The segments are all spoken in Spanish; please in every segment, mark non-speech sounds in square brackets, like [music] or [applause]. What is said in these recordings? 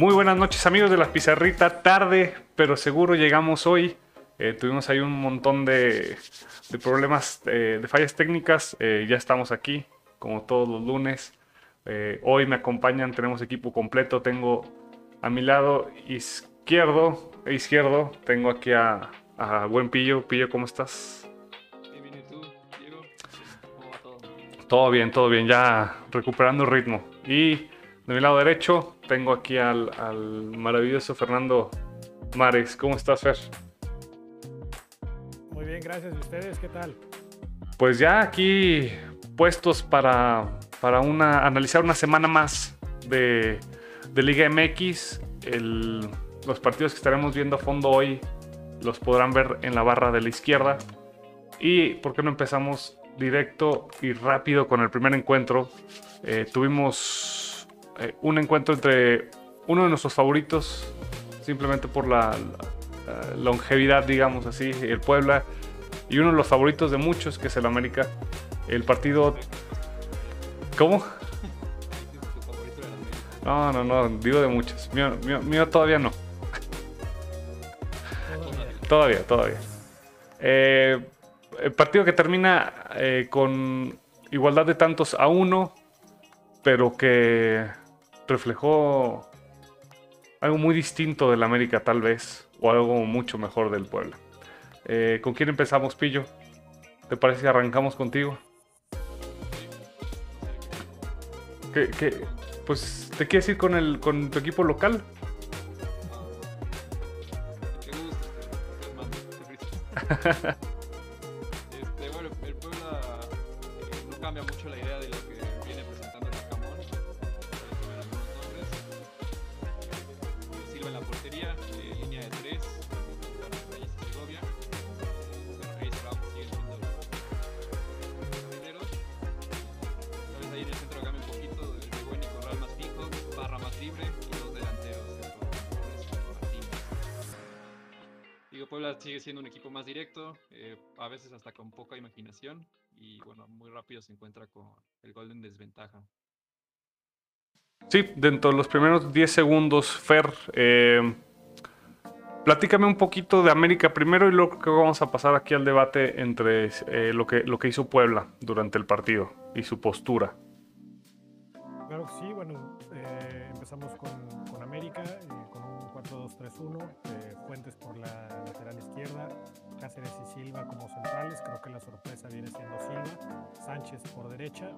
Muy buenas noches amigos de la pizarrita, tarde pero seguro llegamos hoy. Eh, tuvimos ahí un montón de, de problemas, eh, de fallas técnicas. Eh, ya estamos aquí, como todos los lunes. hoy me acompañan, tenemos equipo completo. Tengo a mi lado izquierdo, izquierdo, tengo aquí a, a Buen Pillo. Pillo, ¿cómo estás? Bien, bien, ¿y tú, Diego? ¿Cómo va todo? Todo bien, todo bien, ya recuperando ritmo. Y de mi lado derecho tengo aquí al, al maravilloso Fernando Mares. ¿Cómo estás, Fer? Muy bien, gracias. ¿Y ustedes qué tal? Pues ya aquí puestos para, para una, analizar una semana más de, de Liga MX. El- los partidos que estaremos viendo a fondo hoy los podrán ver en la barra de la izquierda. Y por qué no empezamos directo y rápido con el primer encuentro. Eh, tuvimos eh, un encuentro entre uno de nuestros favoritos, simplemente por la, la longevidad, digamos así, el Puebla, y uno de los favoritos de muchos, que es el América. El partido. ¿Cómo? No, no, no, digo de muchos. Mío, mío- todavía no. Todavía, todavía. Eh, el partido que termina eh, con igualdad de tantos a uno, pero que reflejó algo muy distinto del América tal vez, o algo mucho mejor del Puebla. Eh, ¿Con quién empezamos, Pillo? ¿Te parece que arrancamos contigo? ¿Qué, qué- Pues, ¿te quieres ir con, el, con tu equipo local? [laughs] siendo un equipo más directo, eh, a veces hasta con poca imaginación y bueno, muy rápido se encuentra con el gol en desventaja. Sí, dentro de los primeros 10 segundos, Fer, eh, platícame un poquito de América primero y luego creo que vamos a pasar aquí al debate entre eh, lo, que, lo que hizo Puebla durante el partido y su postura. Claro que sí, bueno, eh, empezamos con, con América, eh, 4-2-3-1, eh, Fuentes por la lateral izquierda, Cáceres y Silva como centrales, creo que la sorpresa viene siendo Silva, Sánchez por derecha,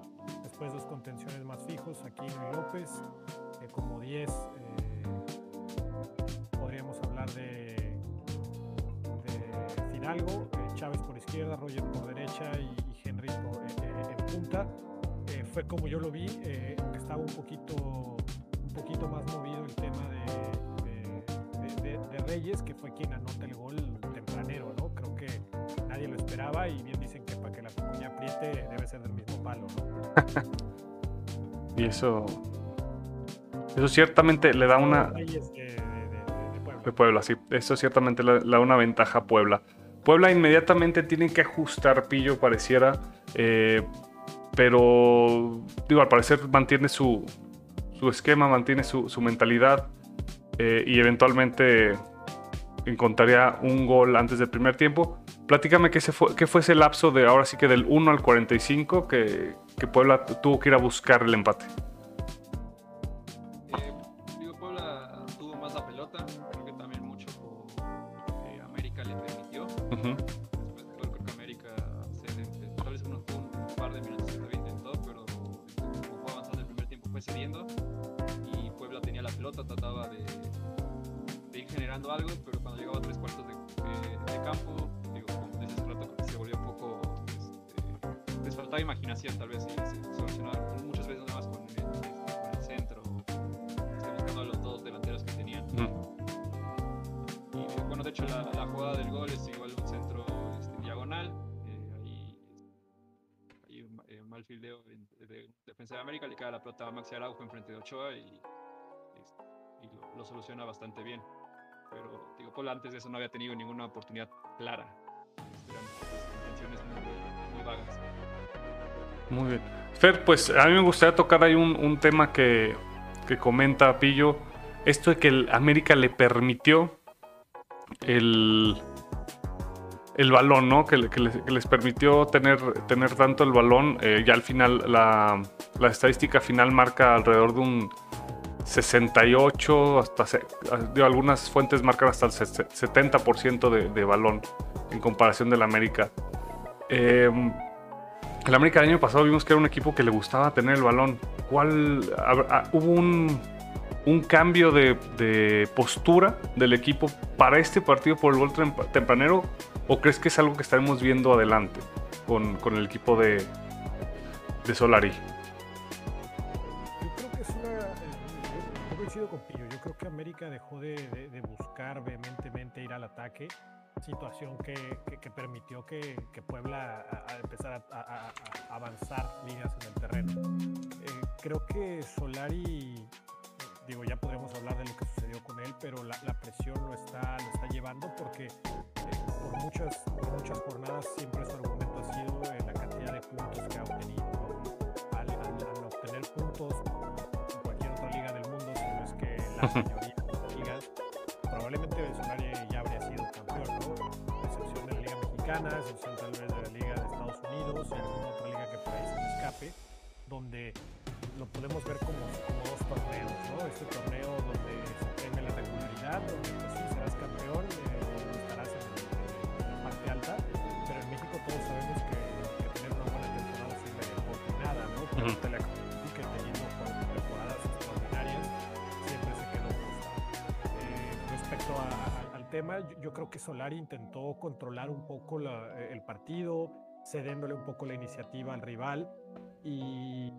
después dos contenciones más fijos, Aquino y López, eh, como 10 eh, podríamos hablar de, de Fidalgo, Chávez por izquierda, Roger por derecha y, Henry por, en punta. Fue como yo lo vi, eh, que estaba un poquito, un poquito más movido el tema de, de- de- Reyes, que fue quien anota el gol tempranero, ¿no? Creo que nadie lo esperaba y bien dicen que para que la cuña apriete debe ser del mismo palo, ¿no? [laughs] Y eso, eso ciertamente le da una, Reyes de, de- de- Puebla. de Puebla, sí. Eso ciertamente le, le da una ventaja a Puebla. Puebla inmediatamente tiene que ajustar pillo, pareciera. eh, pero, digo, al parecer mantiene su, su esquema, mantiene su, su mentalidad. Eh, y eventualmente encontraría un gol antes del primer tiempo. Platícame qué, fue, qué fue ese lapso de ahora sí que del 1 al 45 que, que Puebla tuvo que ir a buscar el empate. Algo, pero cuando llegaba a tres cuartos de, de- de campo, digo, como desde hace rato creo que se volvió un poco, este, les faltaba imaginación tal vez y se solucionaba muchas veces nada más con el, este, con el centro, este, buscando a los dos delanteros que tenían. Ujú. Y eh, bueno, de hecho la, la jugada del gol es igual un centro este, diagonal. eh, ahí hay un ma- eh, mal fildeo de defensa de América, le cae la pelota a Maxi Araujo enfrente de Ochoa y, este, y lo, lo soluciona bastante bien. Pero digo, Puebla antes de eso no había tenido ninguna oportunidad clara. Eran pues, intenciones muy, vagas. Muy bien. Fer, pues a mí me gustaría tocar ahí un, un tema que, que comenta Pillo. esto de que el América le permitió el, el balón, ¿no? Que, les, permitió tener, tener tanto el balón. Eh, ya al final, la, estadística final marca alrededor de un 68, hasta algunas fuentes marcan hasta el 70% de, de, balón en comparación del América. Em, el América del año pasado vimos que era un equipo que le gustaba tener el balón. ¿Cuál? hubo un, cambio de, postura del equipo para este partido por el gol tempranero? ¿O crees que es algo que estaremos viendo adelante con, el equipo de, de Solari? Creo que América dejó de, buscar vehementemente ir al ataque situación que, permitió que, Puebla empezara a, avanzar líneas en el terreno. Eh, creo que Solari digo, ya podremos hablar de lo que sucedió con él, pero la, presión lo está, lo está llevando porque eh, por, muchas, muchas jornadas siempre su argumento ha sido eh, la cantidad de puntos que ha obtenido. La probablemente Solari ya habría sido campeón, ¿no? Excepción de la Liga Mexicana, excepción tal vez de la Liga de Estados Unidos y alguna otra liga que por ahí se escape, donde lo podemos ver como, dos torneos, ¿no? Este torneo donde se premia la regularidad, donde pues sí serás campeón, eh, tema, yo, creo que Solari intentó controlar un poco la, el partido, cediéndole un poco la iniciativa al rival y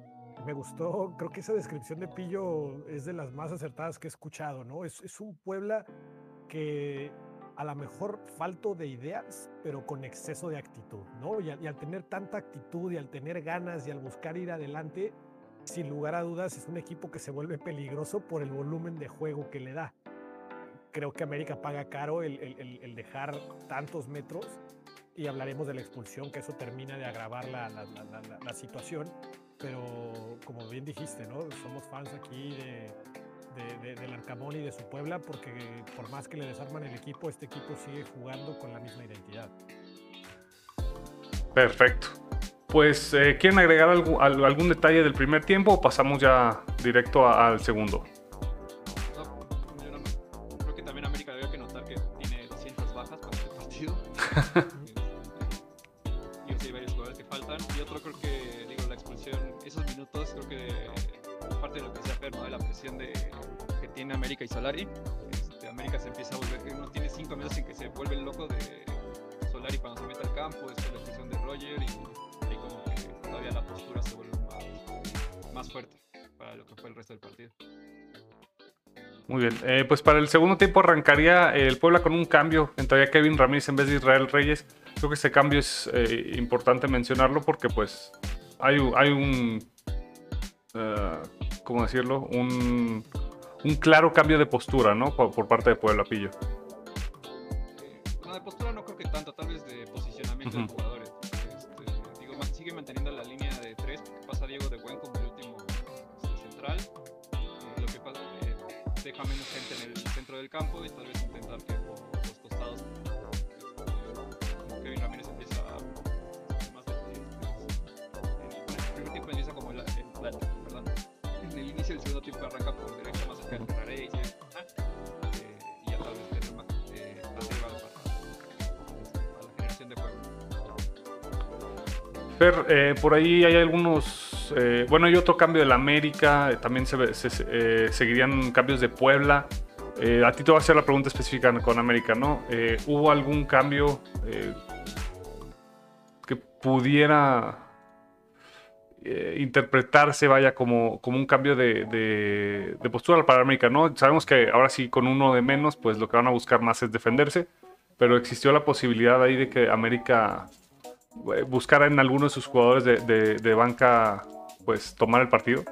me gustó, creo que esa descripción de Pillo es de las más acertadas que he escuchado, ¿no? Es, es un Puebla que a lo mejor falto de ideas, pero con exceso de actitud, ¿no? Y, al tener tanta actitud y al tener ganas y al buscar ir adelante, sin lugar a dudas es un equipo que se vuelve peligroso por el volumen de juego que le da. Creo que América paga caro el, el, el dejar tantos metros y hablaremos de la expulsión, que eso termina de agravar la, la, la, la situación pero como bien dijiste, ¿no? Somos fans aquí de, del Arcamón y de su Puebla porque por más que le desarman el equipo, este equipo sigue jugando con la misma identidad. Perfecto. Pues, eh, ¿quieren agregar algún, algún detalle del primer tiempo o pasamos ya directo al segundo? Pues para el segundo tiempo arrancaría el Puebla con un cambio. Entraría Kevin Ramírez en vez de Israel Reyes. Creo que ese cambio es eh, importante mencionarlo porque pues hay, hay un, uh, ¿cómo decirlo? Un, un, claro cambio de postura, ¿no? Por, por parte de Puebla Pillo. No, de postura no creo que tanto, tal vez de posicionamiento uh -huh. de jugadores. Este, digo, sigue manteniendo la línea de tres, porque pasa Diego de Buen como el último este, central. Deja menos gente en el centro del campo y tal vez intentar que por los costados Kevin Ramírez empieza a En el inicio del segundo tiempo arranca por derecha más cerca de Ferrari y, y ya tal vez tener más eh, arriba para, la generación de juego. Fer, eh, por ahí hay algunos. Eh, bueno, hay otro cambio del América. Eh, también se, eh, seguirían cambios de Puebla. a ti te voy a hacer la pregunta específica con América, ¿no? ¿Hubo algún cambio que pudiera interpretarse, vaya, como, como un cambio de, de, postura para América, ¿no? Sabemos que ahora sí, con uno de menos, pues lo que van a buscar más es defenderse, pero existió la posibilidad ahí de que América eh, buscara en alguno de sus jugadores de, de banca, pues tomar el partido.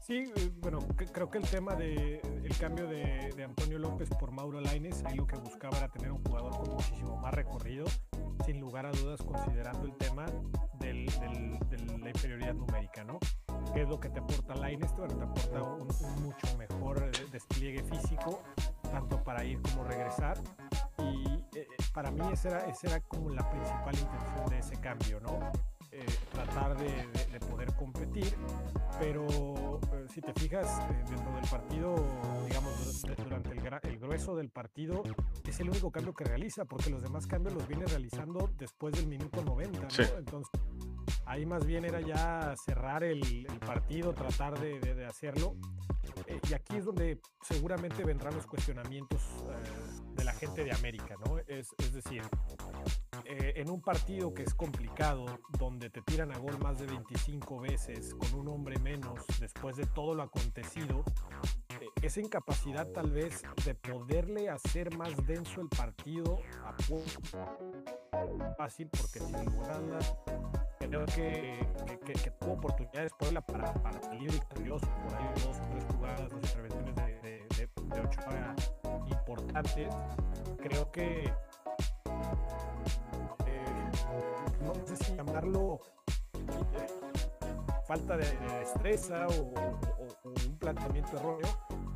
Sí, eh, bueno, creo que el tema del el cambio de, de, Antonio López por Mauro Laines, ahí lo que buscaba era tener un jugador con muchísimo más recorrido lugar a dudas considerando el tema del, de la inferioridad numérica, ¿no? ¿Qué es lo que te aporta Laines? Bueno, te aporta un, un mucho mejor eh, despliegue físico, tanto para ir como regresar. Y eh, eh, para mí esa era, esa era como la principal intención de ese cambio, ¿no? Eh, tratar de, de- de poder competir, pero eh, si te fijas eh, dentro del partido, digamos, du- durante el, el grueso del partido, es el único cambio que realiza, porque los demás cambios los viene realizando después del minuto 90, ¿no? Sí. Entonces, ahí más bien era ya cerrar el, el partido, tratar de, de- de hacerlo. Eh, y aquí es donde seguramente vendrán los cuestionamientos eh, de la gente de América, ¿no? Es, es decir, eh, en un partido que es complicado, donde te tiran a gol más de 25 veces, con un hombre menos, después de todo lo acontecido, eh, esa incapacidad tal vez de poderle hacer más denso el partido a fácil, porque sin lugar a dudas, creo que, que, que- que tuvo oportunidades Puebla para, para salir victorioso, por ahí dos o tres jugadas, dos intervenciones de, de, de, de Ochoa Creo que eh, no sé si llamarlo eh, falta de, de destreza o, un planteamiento erróneo,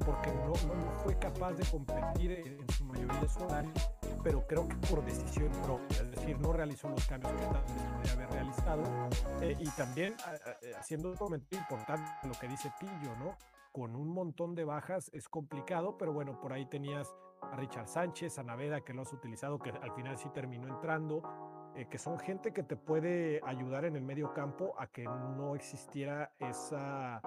porque no, fue capaz de competir en, su mayoría de su pero creo que por decisión propia, es decir, no realizó los cambios que tal vez podría haber realizado, eh, y también haciendo un comentario importante lo que dice Pillo, ¿no? Con un montón de bajas es complicado, pero bueno, por ahí tenías a Richard Sánchez, a Naveda, que lo has utilizado, que al final sí terminó entrando, eh, que son gente que te puede ayudar en el medio campo a que no existiera esa,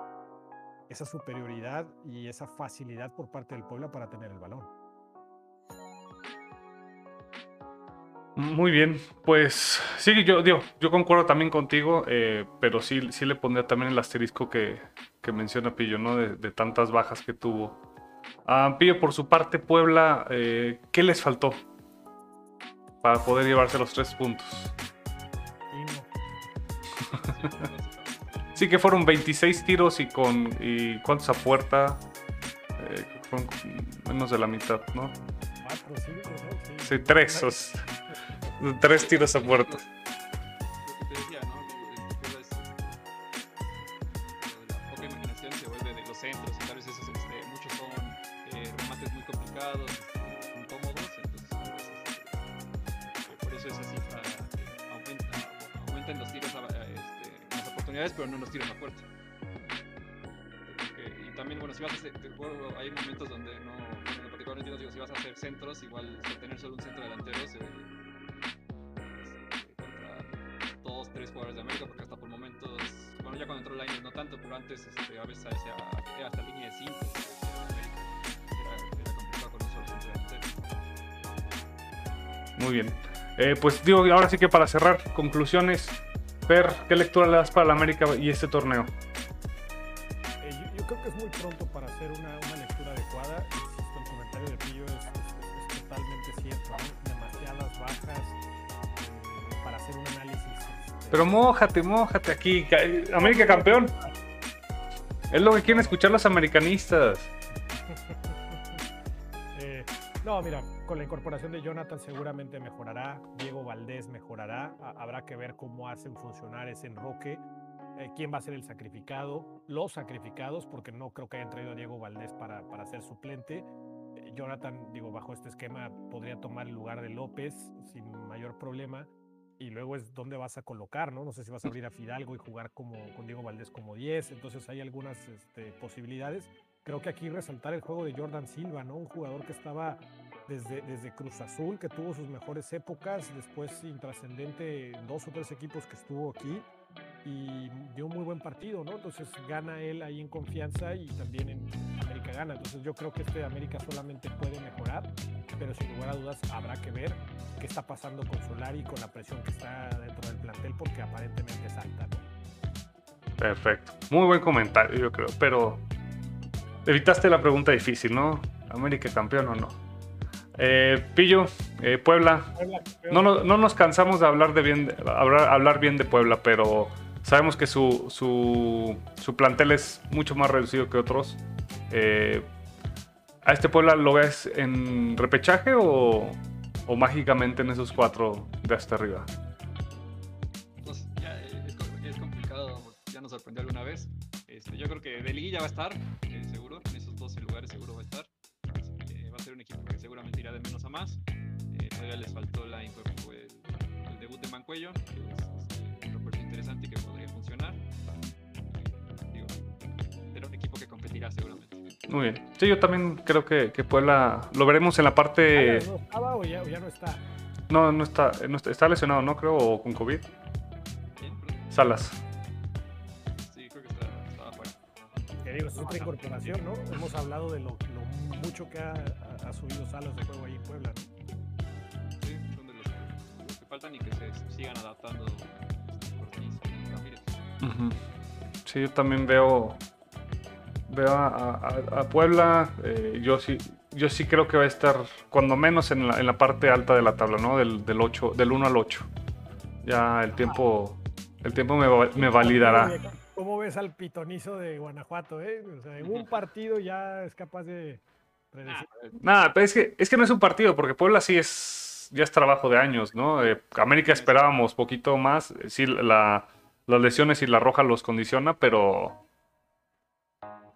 esa superioridad y esa facilidad por parte del Puebla para tener el balón. Muy bien, pues sí, yo, digo, yo concuerdo también contigo, eh, pero sí, sí le pondría también el asterisco que, menciona Pillo, ¿no? De, tantas bajas que tuvo. Ah, Pillo, por su parte, Puebla, eh, ¿qué les faltó para poder llevarse los tres puntos? Sí, que fueron 26 tiros y con... ¿Y cuántos a puerta? Eh, menos de la mitad, ¿no? Cuatro, cinco, ¿no? Sí. Sí, tres. tres tiros a puerta. Lo que te decía, ¿no? Digo, el Puebla es, lo de la poca imaginación se vuelve de los centros y tal vez esos, muchos son remates muy complicados, incómodos, entonces tal vez, por eso esa cifra aumenta, aumentan los tiros, a, a, las oportunidades, pero no los tiros a puerta. Porque- y también, bueno, si vas a hacer, hay momentos donde no, hacer centros, igual tener solo un centro delantero se, este, contra dos, tres jugadores de América, porque hasta por momentos, bueno, ya cuando entró Lainez no tanto, pero antes este, a veces hacía- era hasta línea de 5 era, era complicado con un solo centro delantero. Muy bien. Eh, pues digo, ahora sí que para cerrar, conclusiones. Per, ¿qué lectura le das para la América y este torneo? Eh, yo, yo creo que es muy pronto para hacer una, Pero mójate, mójate aquí. ca- América campeón. Es lo que quieren escuchar los americanistas. [laughs] Eh, no, mira, con la incorporación de Jonathan seguramente mejorará, Diego Valdés mejorará, ha- habrá que ver cómo hacen funcionar ese enroque, eh, quién va a ser el sacrificado, los sacrificados, porque no creo que hayan traído a Diego Valdés para, para ser suplente. Eh, Jonathan, digo, bajo este esquema podría tomar el lugar de López sin mayor problema. Y luego es dónde vas a colocar, ¿no? No sé si vas a abrir a Fidalgo y jugar como, con Diego Valdés como 10. Entonces hay algunas este, posibilidades creo que aquí resaltar el juego de Jordan Silva, ¿no? Un jugador que estaba desde, desde Cruz Azul, que tuvo sus mejores épocas, después intrascendente en dos o tres equipos que estuvo aquí y dio un muy buen partido, ¿no? Entonces gana él ahí en confianza y también en América gana. Entonces yo creo que este América solamente puede mejorar, pero sin lugar a dudas habrá que ver qué está pasando con Solari, con la presión que está dentro del plantel, porque aparentemente es alta, ¿no? Perfecto. Muy buen comentario, yo creo. Pero evitaste la pregunta difícil, ¿no? ¿América campeón o no? Eh, Pillo, eh, Puebla. No, no, no nos cansamos de hablar, de bien, de- hablar, hablar bien de Puebla, pero sabemos que su, su, su plantel es mucho más reducido que otros. Eh, ¿A este Puebla lo ves en repechaje o, o mágicamente en esos cuatro de hasta arriba? Entonces, ya eh, es, es complicado, ya nos sorprendió alguna vez, yo creo que de liguilla va a estar, eh, seguro. En esos 12 lugares seguro va a estar. Eh, va a ser un equipo que seguramente irá de menos a más. Eh, todavía les faltó la, el, el debut de Mancuello, que es este, un interesante que podría seguramente. Muy bien. Sí, yo también creo que, que Puebla lo veremos en la parte. ¿No estaba o ya, o ya no está? No, no está, no está, está lesionado, ¿no? Creo, o con COVID. Salas. Sí, creo que está, estaba fuera. Que digo, es otra incorporación, ¿no? Hemos hablado de lo, lo mucho que ha, subido Salas de juego ahí en Puebla. ¿no? Sí, son de los que, los que faltan y que se sigan adaptando. Sí, yo también veo veo a, a- a Puebla. eh, yo sí yo sí creo que va a estar cuando menos en la, en la parte alta de la tabla, ¿no? Del, del, 8, del 1 al 8. Ya el tiempo el tiempo me, me validará. ¿Cómo ves al pitonizo de Guanajuato, eh? O sea, en un partido ya es capaz de predecir. Nada, pero es que, es que no es un partido, porque Puebla sí es ya es trabajo de años, ¿no? Eh, América esperábamos poquito más. eh, Sí, la, las lesiones y la roja los condiciona, pero.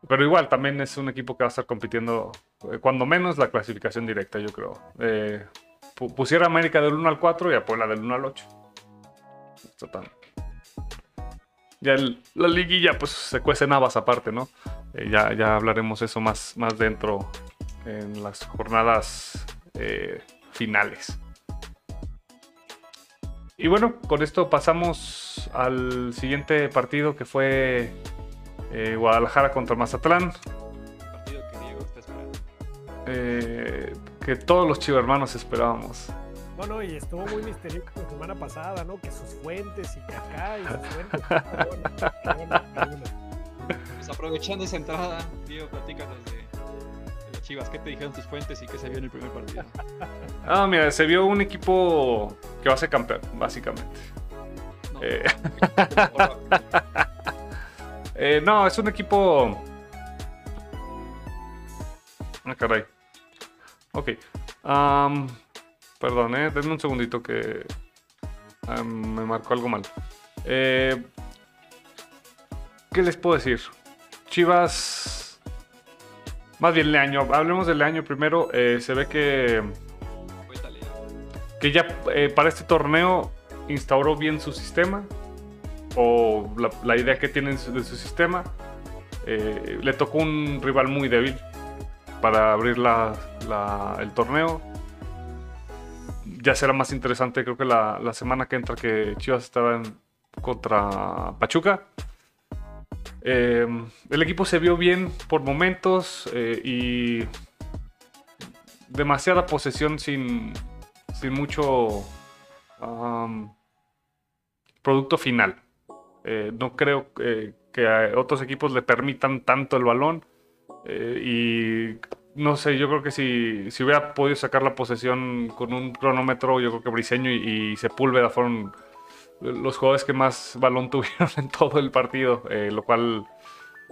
Pero igual, también es un equipo que va a estar compitiendo, eh, cuando menos, la clasificación directa, yo creo. Eh, pu- pusiera América del 1 al 4 y a del 1 al 8. Está tan- Ya el- la liguilla, pues se cuecen habas aparte, ¿no? Eh, ya, ya hablaremos eso más, más dentro en las jornadas eh, finales. Y bueno, con esto pasamos al siguiente partido que fue eh, Guadalajara contra Mazatlán. Partido que Diego está esperando. eh, que todos los chivermanos esperábamos. No, no, y estuvo muy misterioso la semana pasada, ¿no? Que sus fuentes y que acá y sus fuentes. Bueno, bueno, bueno. Pues aprovechando esa entrada, Diego, platícanos de, de las Chivas. ¿Qué te dijeron tus fuentes y qué se vio en el primer partido? [laughs] Ah, mira, se vio un equipo que va a ser campeón, básicamente. No, Eh, [laughs] por favor. Eh, no, es un equipo. Ah, caray. Ok. Perdón, eh. Denme un segundito que me marcó algo mal. Eh, ¿Qué les puedo decir? Chivas. Más bien Leaño. Hablemos de Leaño primero. Eh, se ve que, que ya eh, para este torneo instauró bien su sistema o la, idea que tienen de su sistema. Eh, le tocó un rival muy débil para abrir la- el torneo. Ya será más interesante, creo que la, la semana que entra que Chivas estaba contra Pachuca. Eh, el equipo se vio bien por momentos eh, y demasiada posesión sin, sin mucho producto final. Eh, no creo eh, que a otros equipos le permitan tanto el balón. eh, y no sé, yo creo que si, si hubiera podido sacar la posesión con un cronómetro, yo creo que Briseño y, Sepúlveda fueron los jugadores que más balón [laughs] tuvieron en todo el partido, lo cual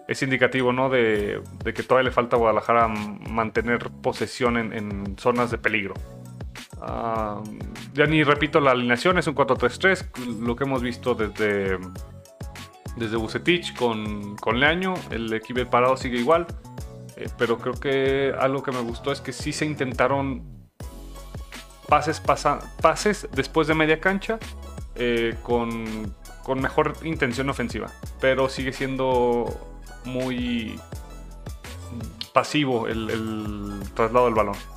es indicativo ¿no? de, de que todavía le falta a Guadalajara mantener posesión en, en zonas de peligro. Ah, ya ni repito la alineación, es un 4-3-3, lo que hemos visto desde, desde Bucetich con, con Leaño, el equipo parado sigue igual, eh, pero creo que algo que me gustó es que sí se intentaron pases, pases después de media cancha eh, con, con mejor intención ofensiva, pero sigue siendo muy pasivo el traslado del balón.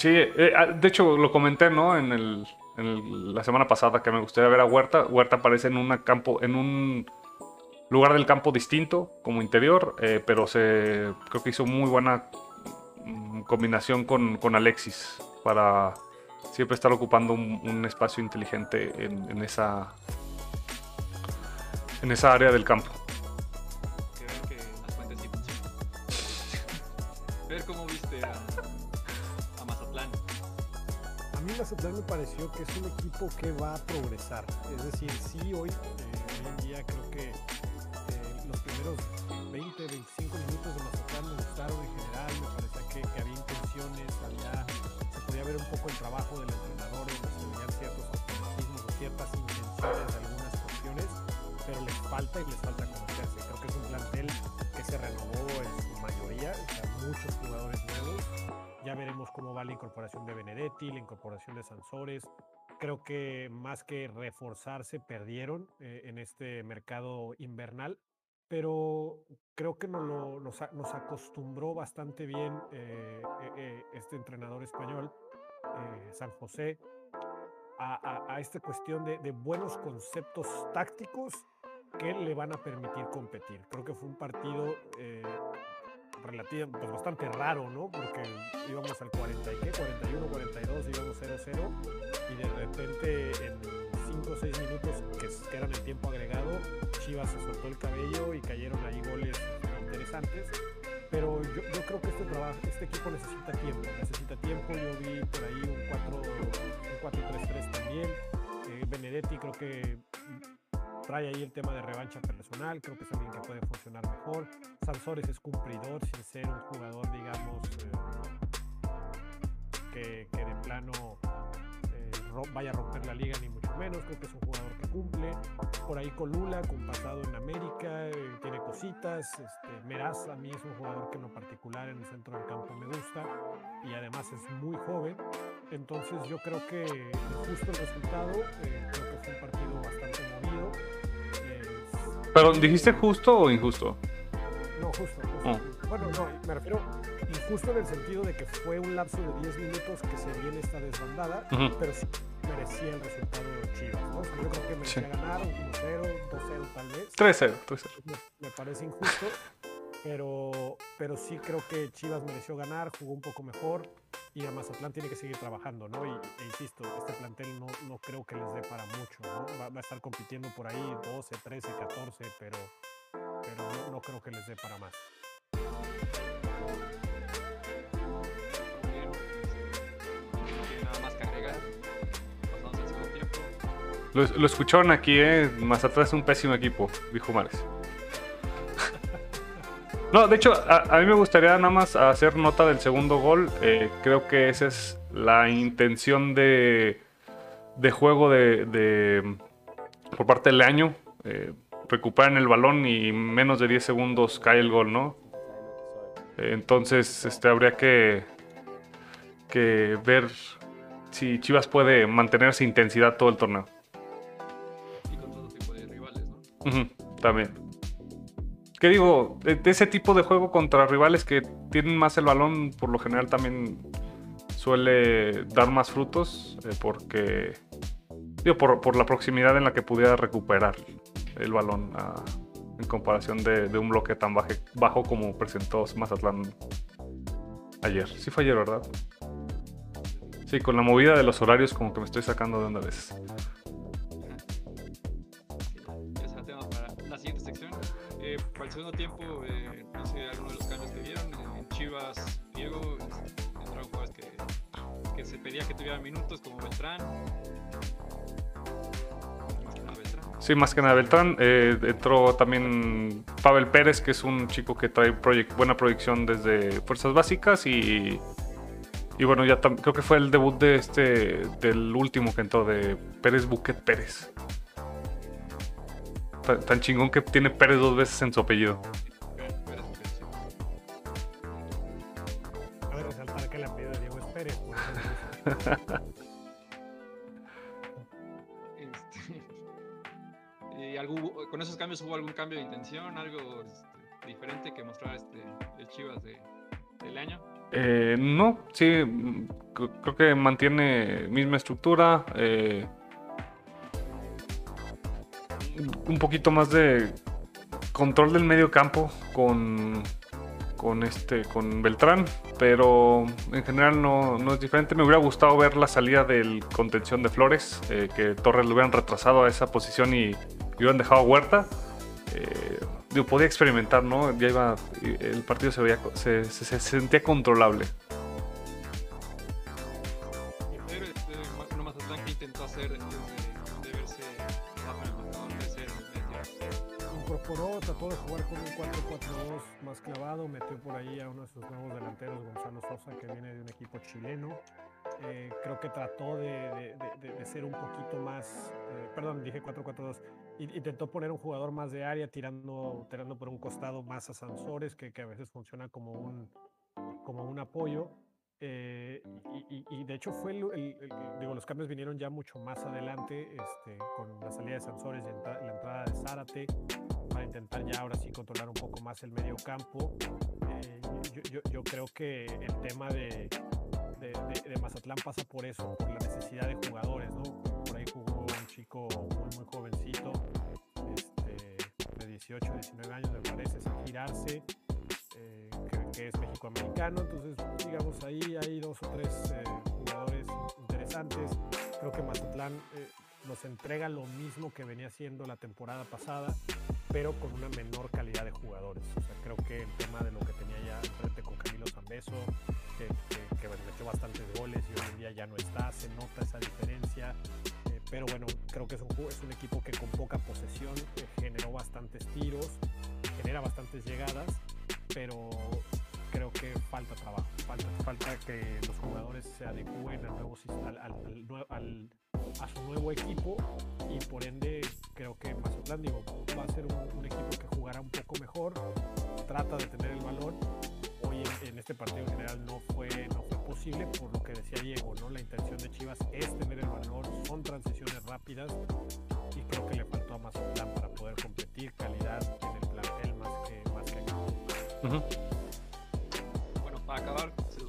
Sí, eh, ah, de hecho lo comenté, ¿no? En, el, en el- la semana pasada que me gustaría ver a Huerta. Huerta aparece en, una campo, en un lugar del campo distinto, como interior, eh, pero se, creo que hizo muy buena mm, combinación con, Alexis para siempre estar ocupando un, espacio inteligente en, en esa, en esa área del campo. A mí Mazatlán me pareció que es un equipo que va a progresar. Es decir, sí, hoy, eh, en día creo que eh, los primeros 20, 25 minutos de Mazatlán me gustaron en general. Me parecía que, había intenciones, había, se ver un poco el trabajo del entrenador, donde se ciertos automatismos o ciertas intenciones de algunas cuestiones, pero les falta y les falta conocerse. Creo que es un plantel que se renovó en su mayoría, o muchos jugadores. Ya veremos cómo va la incorporación de Benedetti, la incorporación de Sansores. Creo que más que reforzarse, perdieron eh, en este mercado invernal pero creo que nos, nos, nos acostumbró bastante bien eh, eh, este entrenador español, San José, a, esta cuestión de, buenos conceptos tácticos que le van a permitir competir. Creo que fue un partido relativo, pues bastante raro, ¿no? Porque íbamos al 40 y qué, 41, 42, íbamos 0-0 y de repente en 5 o 6 minutos que, que eran el tiempo agregado, Chivas se soltó el cabello y cayeron ahí goles interesantes. Pero yo, creo que este, trabajo, este equipo necesita tiempo, necesita tiempo. Yo vi por ahí un 4 un 4-3-3 también. Eh, Benedetti creo que trae ahí el tema de revancha personal, creo que es alguien que puede funcionar mejor. Sansores es cumplidor sin ser un jugador, digamos, eh, que, que de plano eh, vaya a romper la liga, ni mucho menos. Creo que es un jugador que cumple. Por ahí con Lula, con pasado en América, eh, tiene cositas. Este, Meraz a mí es un jugador que en lo particular en el centro del campo me gusta y además es muy joven. Entonces yo creo que justo el resultado, eh, creo que fue un partido bastante movido. Pero, ¿dijiste justo o injusto? no, justo. justo. Oh. Bueno, no, me refiero injusto en el sentido de que fue un lapso de 10 minutos que se viene esta desbandada, Ujú. pero sí merecía el resultado de Chivas, ¿no? Yo creo que merecía Sí. ganar, un 1-0, 2-0 tal vez. 3-0, 3-0. Me, me parece injusto, pero, pero sí creo que Chivas mereció ganar, jugó un poco mejor y a Mazatlán tiene que seguir trabajando, ¿no? Y, e insisto, este plantel no, no creo que les dé para mucho, ¿no? Va, a estar compitiendo por ahí 12, 13, 14, pero, pero no, creo que les dé para más. Lo, lo escucharon aquí, ¿eh? Mazatlán es un pésimo equipo, dijo Mares. No, de hecho, a, a mí me gustaría nada más hacer nota del segundo gol. Eh, creo que esa es la intención de, de juego de, de- por parte del año. Eh, recuperan el balón y en menos de 10 segundos cae el gol, ¿no? Entonces, este, habría que, que ver si Chivas puede mantener esa intensidad todo el torneo. Y con todo tipo de rivales, ¿no? También. ¿Qué digo? Ese tipo de juego contra rivales que tienen más el balón, por lo general también suele dar más frutos, eh, porque. Digo, por, la proximidad en la que pudiera recuperar el balón ah, en comparación de, un bloque tan bajo como presentó Mazatlán ayer. Sí fue ayer, ¿verdad? Sí, con la movida de los horarios como que me estoy sacando de onda a el segundo tiempo, eh, no sé, alguno de los cambios que vieron. En Chivas, Diego, entraron jugadores que, que se pedía que tuvieran minutos, como Beltrán. Sí, más que nada Beltrán. Eh, entró también Pavel Pérez, que es un chico que trae proyec- buena proyección desde Fuerzas Básicas y, bueno, ya creo que fue el debut de este del último que entró de Pérez Buquet Pérez. Tan, tan chingón que tiene Pérez dos veces en su apellido. Pérez, Pérez, Pérez, sí. Cabe resaltar que el apellido de Diego es Pérez. por ejemplo. [laughs] Este, y algún- con esos cambios hubo algún cambio de intención, algo este, diferente que mostrar este, el Chivas de, del año. Eh, no, sí, mm, cr- creo que mantiene misma estructura. eh, un poquito más de control del medio campo con, con, este, con Beltrán, pero en general no, no es diferente. Me hubiera gustado ver la salida del contención de Flores, eh, que Torres lo hubieran retrasado a esa posición y, hubieran dejado Huerta. Eh, digo, podía experimentar, ¿no? Ya iba, el partido se, veía, se, se- se sentía controlable. Incorporó, trató de jugar con un 4-4-2 más clavado, metió por ahí a uno de sus nuevos delanteros, Gonzalo Sosa, que viene de un equipo chileno. Eh, que trató de, de, de, ser un poquito más, eh, perdón, dije 4-4-2, intentó poner un jugador más de área tirando, tirando por un costado más a Sansores, que, que a veces funciona como un, como un apoyo. Eh, y, de hecho fue digo, los cambios vinieron ya mucho más adelante este, con la salida de Sansores y la entrada de Zárate para intentar ya ahora sí controlar un poco más el medio campo. Eh, yo, creo que el tema de, Mazatlán pasa por eso, por la necesidad de jugadores, ¿no? Por ahí jugó un chico muy, muy jovencito, este, de 18, 19 años me parece, sin girarse que es mexicoamericano, entonces digamos ahí hay dos o tres eh, jugadores interesantes. Creo que Mazatlán eh, nos entrega lo mismo que venía haciendo la temporada pasada, pero con una menor calidad de jugadores. Creo que el tema de lo que tenía ya enfrente con Camilo Zambeso, que, que, metió bastantes goles y hoy en día ya no está, se nota esa diferencia. Eh, pero bueno, creo que es un, es un equipo que con poca posesión generó bastantes tiros, genera bastantes llegadas, pero creo que falta trabajo, falta, falta que los jugadores se adecúen al nuevo, a su nuevo equipo y por ende creo que Mazatlán digo, va a ser un, equipo que jugará un poco mejor, trata de tener el balón. Hoy en, este partido en general no fue, no fue posible, por lo que decía Diego, ¿no? La intención de Chivas es tener el balón, son transiciones rápidas y creo que le faltó a Mazatlán para poder competir calidad en el plantel más que, más que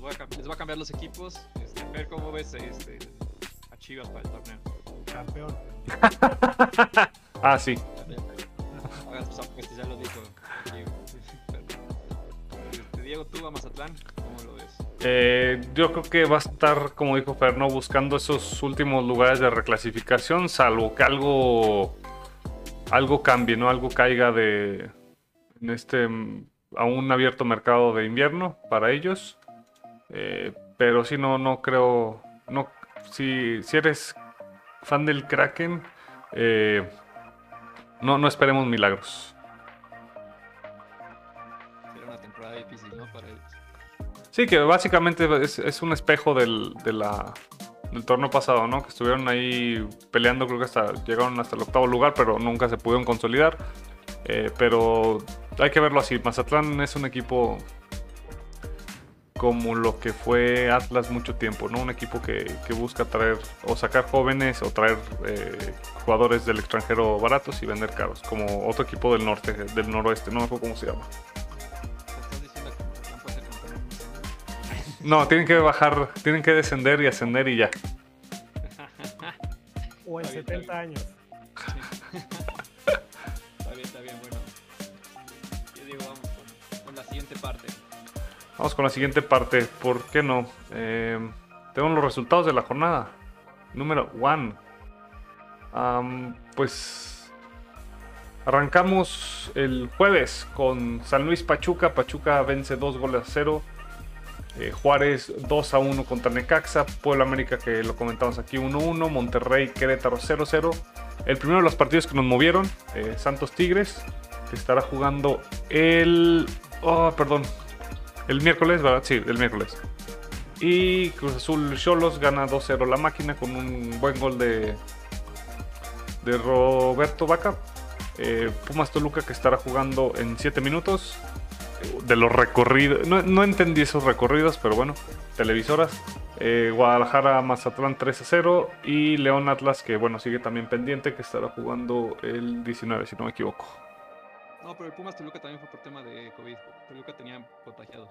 voy a, les voy a cambiar los equipos. Este, ver cómo ves este, a Chivas para el torneo. Campeón. [laughs] ah, sí. Hagas tus apuestas, ya lo dijo Diego. Este, Diego, tú a Mazatlán, ¿cómo lo ves? Eh, yo creo que va a estar, como dijo Ferno, buscando esos últimos lugares de reclasificación, salvo que algo, algo cambie, ¿no? Algo caiga de en este a un abierto mercado de invierno para ellos. Eh, pero si no, no creo. No, si, si eres fan del Kraken, eh, no, no esperemos milagros. Será una temporada difícil, ¿no? Para ellos. Sí, que básicamente es, un espejo del, de la, del torneo pasado, ¿no? Que estuvieron ahí peleando, creo que hasta llegaron hasta el octavo lugar, pero nunca se pudieron consolidar. Eh, pero hay que verlo así. Mazatlán es un equipo como lo que fue Atlas mucho tiempo, ¿no? Un equipo que, busca traer o sacar jóvenes o traer eh, jugadores del extranjero baratos y vender caros, como otro equipo del norte, del noroeste, no me acuerdo cómo se llama. No, tienen que bajar, tienen que descender y ascender y ya. O en 70 años. Vamos con la siguiente parte. ¿Por qué no? Eh, tenemos los resultados de la jornada. Número 1. pues arrancamos el jueves con San Luis Pachuca. Pachuca vence 2 goles a 0. Eh, Juárez 2 a 1 contra Necaxa. Puebla América, que lo comentamos aquí, 1-1. Monterrey Querétaro 0-0. El primero de los partidos que nos movieron, eh, Santos Tigres, que estará jugando el. Oh, perdón, el miércoles, ¿verdad? Sí, el miércoles. Y Cruz Azul Cholos gana 2-0 la máquina con un buen gol de, de Roberto Vaca. Eh, Pumas Toluca que estará jugando en 7 minutos. De los recorridos. No, entendí esos recorridos, pero bueno. Televisoras. Eh, Guadalajara Mazatlán 3 0. Y León Atlas, que bueno, sigue también pendiente, que estará jugando el 19, si no me equivoco. No, pero el Pumas Toluca también fue por tema de COVID. Toluca tenía contagiados.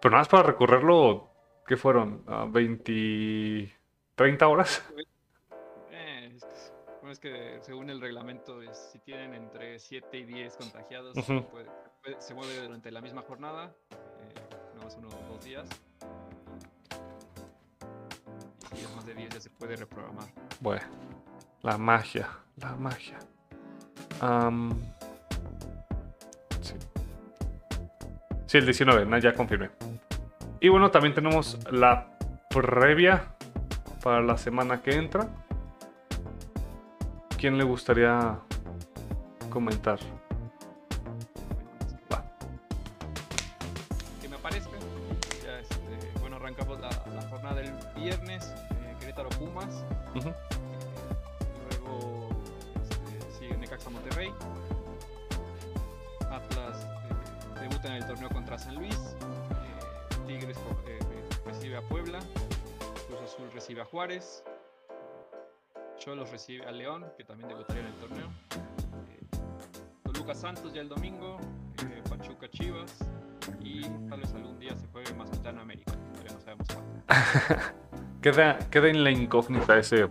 Pero nada más para recorrerlo, ¿qué fueron? ¿20, 30 horas? [laughs] Eh, es, que, según el reglamento, si tienen entre 7 y 10 contagiados, se, mueve durante la misma jornada, eh, no más unos dos días. Y si es más de 10 ya se puede reprogramar. Bueno, la magia, la magia. Sí, el 19, ya confirmé. Y bueno, también tenemos la previa para la semana que entra. ¿Quién le gustaría comentar? Recibe a León, que también debutaría en el torneo. Eh, Toluca Santos ya el domingo. eh, Pachuca Chivas. Y tal vez algún día se juegue Mazatlán América. Todavía no sabemos cuándo. [laughs] Queda, queda en la incógnita ese.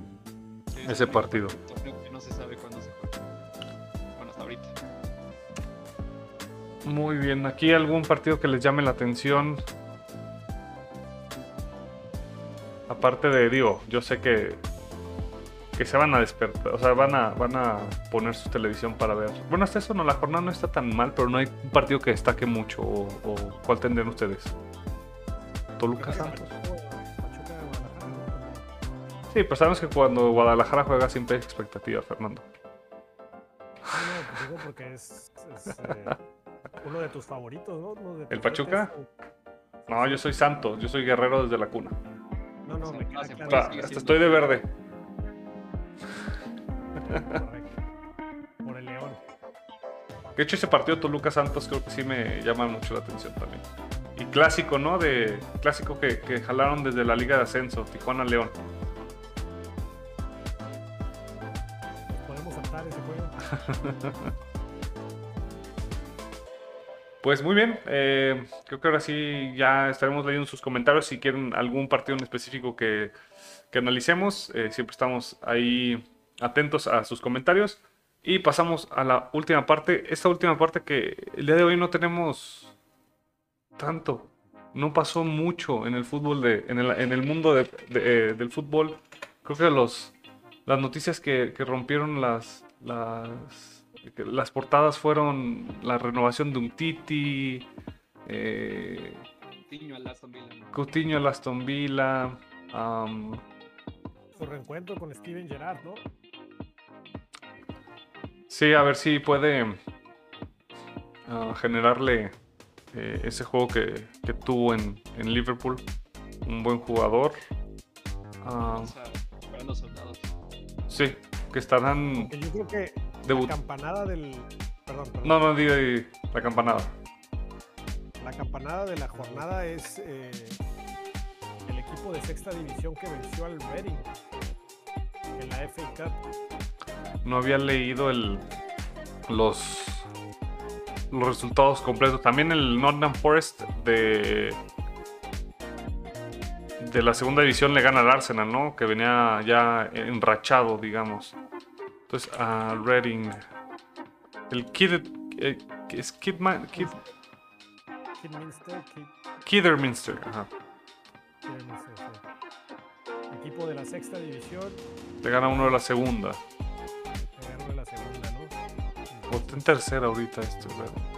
Sí, Ese partido. que no se sabe cuándo se juega. Bueno, hasta ahorita. Muy bien. ¿Aquí algún partido que les llame la atención? Aparte de, digo, yo sé que. Que se van a despertar, o sea, van a, van a poner su televisión para ver. Bueno, hasta eso no, la jornada no está tan mal, pero no hay un partido que destaque mucho. ¿O, o cuál tendrían ustedes? ¿Toluca Santos? Pachuca de Guadalajara, ¿no? Sí, pues sabemos que cuando Guadalajara juega siempre hay expectativa, Fernando. No, pues digo porque es, es, eh, uno de tus favoritos, ¿no? Uno de tus ¿El Pachuca? fuertes, No, yo soy Santos, yo soy guerrero desde la cuna. No, no, me queda claro. Hasta estoy de verde. Correcto. Por el León. De hecho, ese partido Toluca Santos creo que sí me llama mucho la atención también. Y clásico, ¿no? De clásico que, que jalaron desde la Liga de Ascenso, Tijuana León. Podemos saltar ese juego. [laughs] Pues muy bien, eh, creo que ahora sí ya estaremos leyendo sus comentarios. Si quieren algún partido en específico que, que analicemos, eh, siempre estamos ahí atentos a sus comentarios. Y pasamos a la última parte. Esta última parte que el día de hoy no tenemos tanto. No pasó mucho en el fútbol, de, en, el, en el mundo de- de, eh, del fútbol. Creo que los, las noticias que, que rompieron las, las, que las portadas fueron la renovación de un Titi, eh, Coutinho al Aston Villa. al Aston Villa. Su reencuentro con Steven Gerrard, ¿no? Sí, a ver si puede ah, generarle eh, ese juego que, que tuvo en, en Liverpool. Un buen jugador. Ah, O sea, preparando soldados. sí, que estarán yo creo que debut. la campanada del. Perdón, perdón. No, no diga ahí la campanada. La campanada de la jornada es eh, el equipo de sexta división que venció al Reading en la FA Cup. No había leído el, los, los resultados completos. También el Nottingham Forest de, de la segunda división le gana al Arsenal, ¿no? Que venía ya enrachado, digamos. Entonces a Reading. El Kid, eh, es Kidman, Kid, Kidminster, Kid- Kidderminster. Ajá. Kidderminster, sí. Equipo de la sexta división, Le gana uno de la segunda. O está en tercera ahorita este, Reading.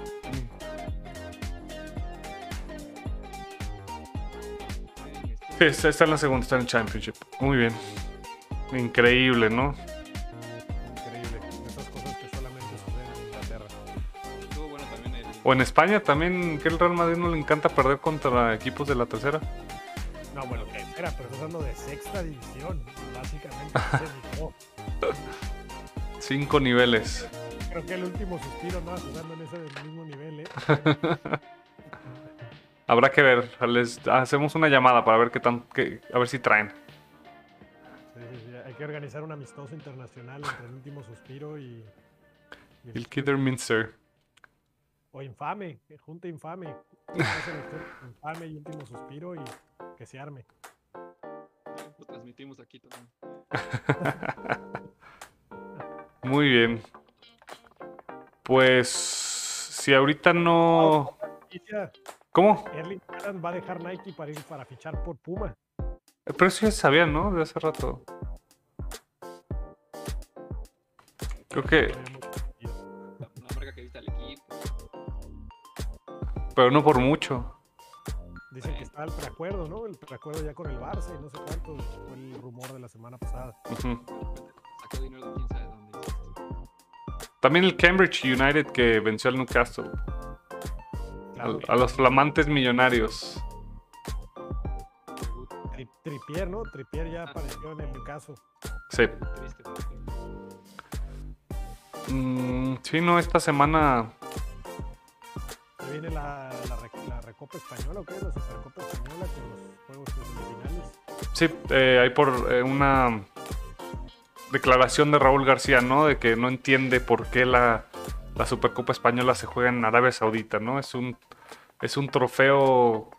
Sí, está, está en la segunda, está en el Championship. Muy bien. Increíble, ¿no? Increíble. Esas cosas que solamente suceden en Inglaterra. Estuvo bueno también el. O en España también, que el Real Madrid no le encanta perder contra equipos de la tercera. No, bueno, espera, pero estás hablando de sexta división. Básicamente, [laughs] se. Cinco niveles. Creo que el último suspiro no jugando en ese mismo nivel, ¿eh? [laughs] Habrá que ver. Les hacemos una llamada para ver qué tan, qué- a ver si traen. Sí, sí, sí, Hay que organizar un amistoso internacional entre el último suspiro y. y El Kidderminster. O infame, junta infame. Infame y último suspiro y que se arme. Lo transmitimos aquí también. [laughs] Muy bien. Pues si ahorita no. ¿Cómo? Erling Haaland va a dejar Nike para ir para fichar por Puma. Pero eso ya se sabía, ¿no? De hace rato. Creo que. La marca que viste al equipo. Pero no por mucho. Dicen que está el preacuerdo, ¿no? El preacuerdo ya con el Barça y no sé cuánto. Fue el rumor de la semana pasada. Sacó dinero de quién sabe. También el Cambridge United que venció al Newcastle. A los flamantes millonarios. Tri- Trippier, ¿no? Trippier ya apareció en el Newcastle. Sí. Mm, sí, no, esta semana. Se viene la, la, rec- la Recopa Española, ¿o qué? La Supercopa Española con los juegos semifinales. Sí, eh, hay por eh, una declaración de Raúl García, ¿no? De que no entiende por qué la, la Supercopa Española se juega en Arabia Saudita, ¿no? Es un, es un trofeo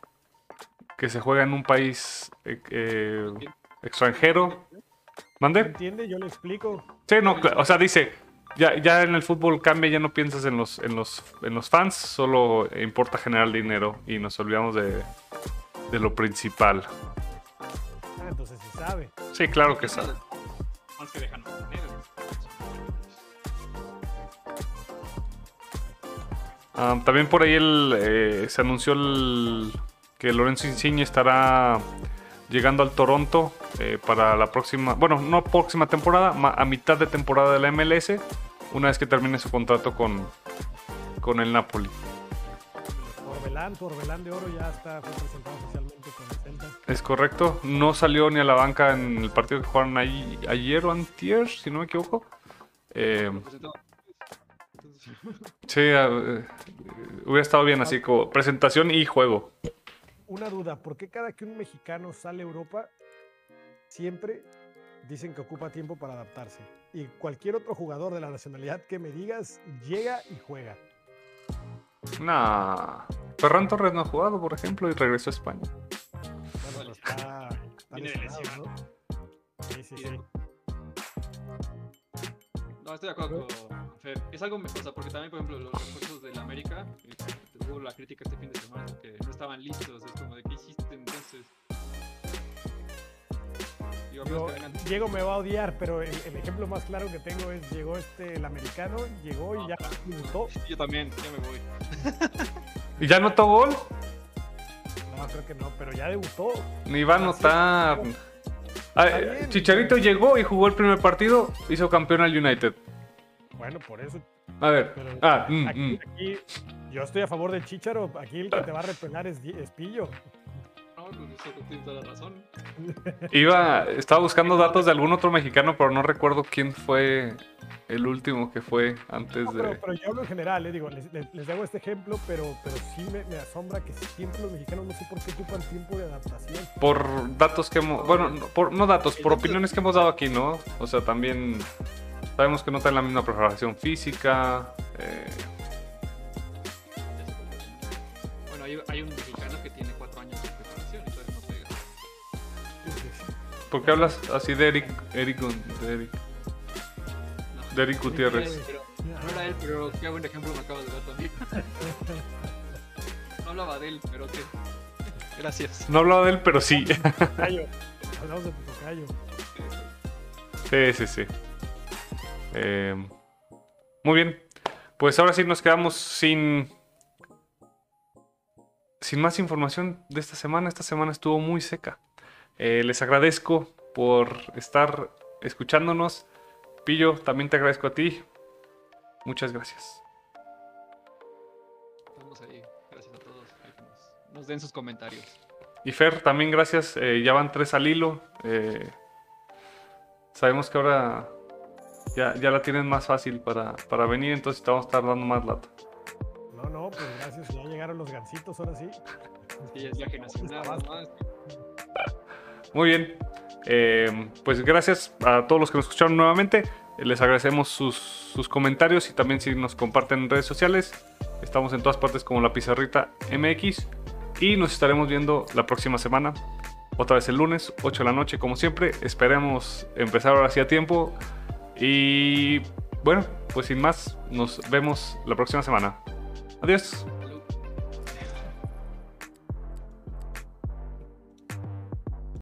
que se juega en un país eh, eh, extranjero. ¿No ¿Mande? entiende? Yo le explico. Sí, no, o sea, dice, ya, ya en el fútbol cambia, ya no piensas en los, en los, en los fans, solo importa generar dinero y nos olvidamos de, de lo principal. Ah, entonces sí sabe. Sí, claro que sabe. Ah, también por ahí el, eh, se anunció el- que Lorenzo Insigne estará llegando al Toronto eh, para la próxima, bueno, no próxima temporada, ma- a mitad de temporada de la MLS, una vez que termine su contrato con, con el Napoli. Orbelán, tu Orbelán de Oro ya está fue presentado oficialmente con el Celta. Es correcto, no salió ni a la banca en el partido que jugaron ahí- ayer o antier, si no me equivoco. Eh, sí, eh, hubiera estado bien así como presentación y juego. Una duda, ¿por qué cada que un mexicano sale a Europa siempre dicen que ocupa tiempo para adaptarse? Y cualquier otro jugador de la nacionalidad que me digas llega y juega. Nah. Ferran Torres no ha jugado, por ejemplo, y regresó a España. Bueno, está, está Viene de lesionado, lesión. ¿no? Sí, sí, Y sí. de- No, estoy de acuerdo con Fer. Es algo, o sea, porque también, por ejemplo, los refuerzos del América, eh, hubo la crítica este fin de semana que no estaban listos. Es como de, ¿qué hiciste entonces? Digo, Digo, Diego me va a odiar, pero el, el ejemplo más claro que tengo es llegó este el americano, llegó y ya debutó. Yo también, ya me voy. [laughs] ¿Y ya anotó gol? No, creo que no, pero ya debutó. Ni va a anotar. Ah. Chicharito llegó y jugó el primer partido, hizo campeón al United. Bueno, por eso. A ver. Pero Ah, mm, aquí, mm. aquí yo estoy a favor del Chicharo. Aquí el que te va a repelar es Pillo. Eso toda la razón. Iba, estaba buscando datos de algún otro mexicano, pero no recuerdo quién fue el último que fue antes No, pero, de. pero yo hablo en general, eh, digo, les, les, les hago este ejemplo, pero, pero sí me, me asombra que siempre los mexicanos no sé por qué ocupan tiempo de adaptación. Por datos que hemos. Bueno, no, por, no datos, por opiniones que hemos dado aquí, ¿no? O sea, también sabemos que no tienen la misma preparación física. eh, Bueno, hay, hay un ¿Por qué hablas así de Eric? Eric, de Eric, de Eric Gutiérrez. No era él, pero qué buen ejemplo me acabas de dar también. No hablaba de él, pero qué. Gracias. No hablaba de él, pero sí. Hablamos de. Sí, sí, sí. Eh, muy bien. Pues ahora sí nos quedamos sin. Sin más información de esta semana. Esta semana estuvo muy seca. Eh, les agradezco por estar escuchándonos. Pillo, también te agradezco a ti. Muchas gracias. Estamos ahí. Gracias a todos. Nos, nos den sus comentarios. Y Fer, también gracias. Eh, ya van tres al hilo. Eh, sabemos que ahora ya, ya la tienen más fácil para, para venir, entonces te vamos a estar dando más lata. No, no, pues gracias. Ya llegaron los gancitos, ahora sí. Sí, es viaje nacional, Basta. nomás. Muy bien. Eh, pues gracias a todos los que nos escucharon nuevamente. Les agradecemos sus, sus comentarios y también si nos comparten en redes sociales. Estamos en todas partes como la pizarrita MX. Y nos estaremos viendo la próxima semana. Otra vez el lunes, 8 de la noche, como siempre. Esperemos empezar ahora sí a tiempo. Y bueno, pues sin más, nos vemos la próxima semana. Adiós.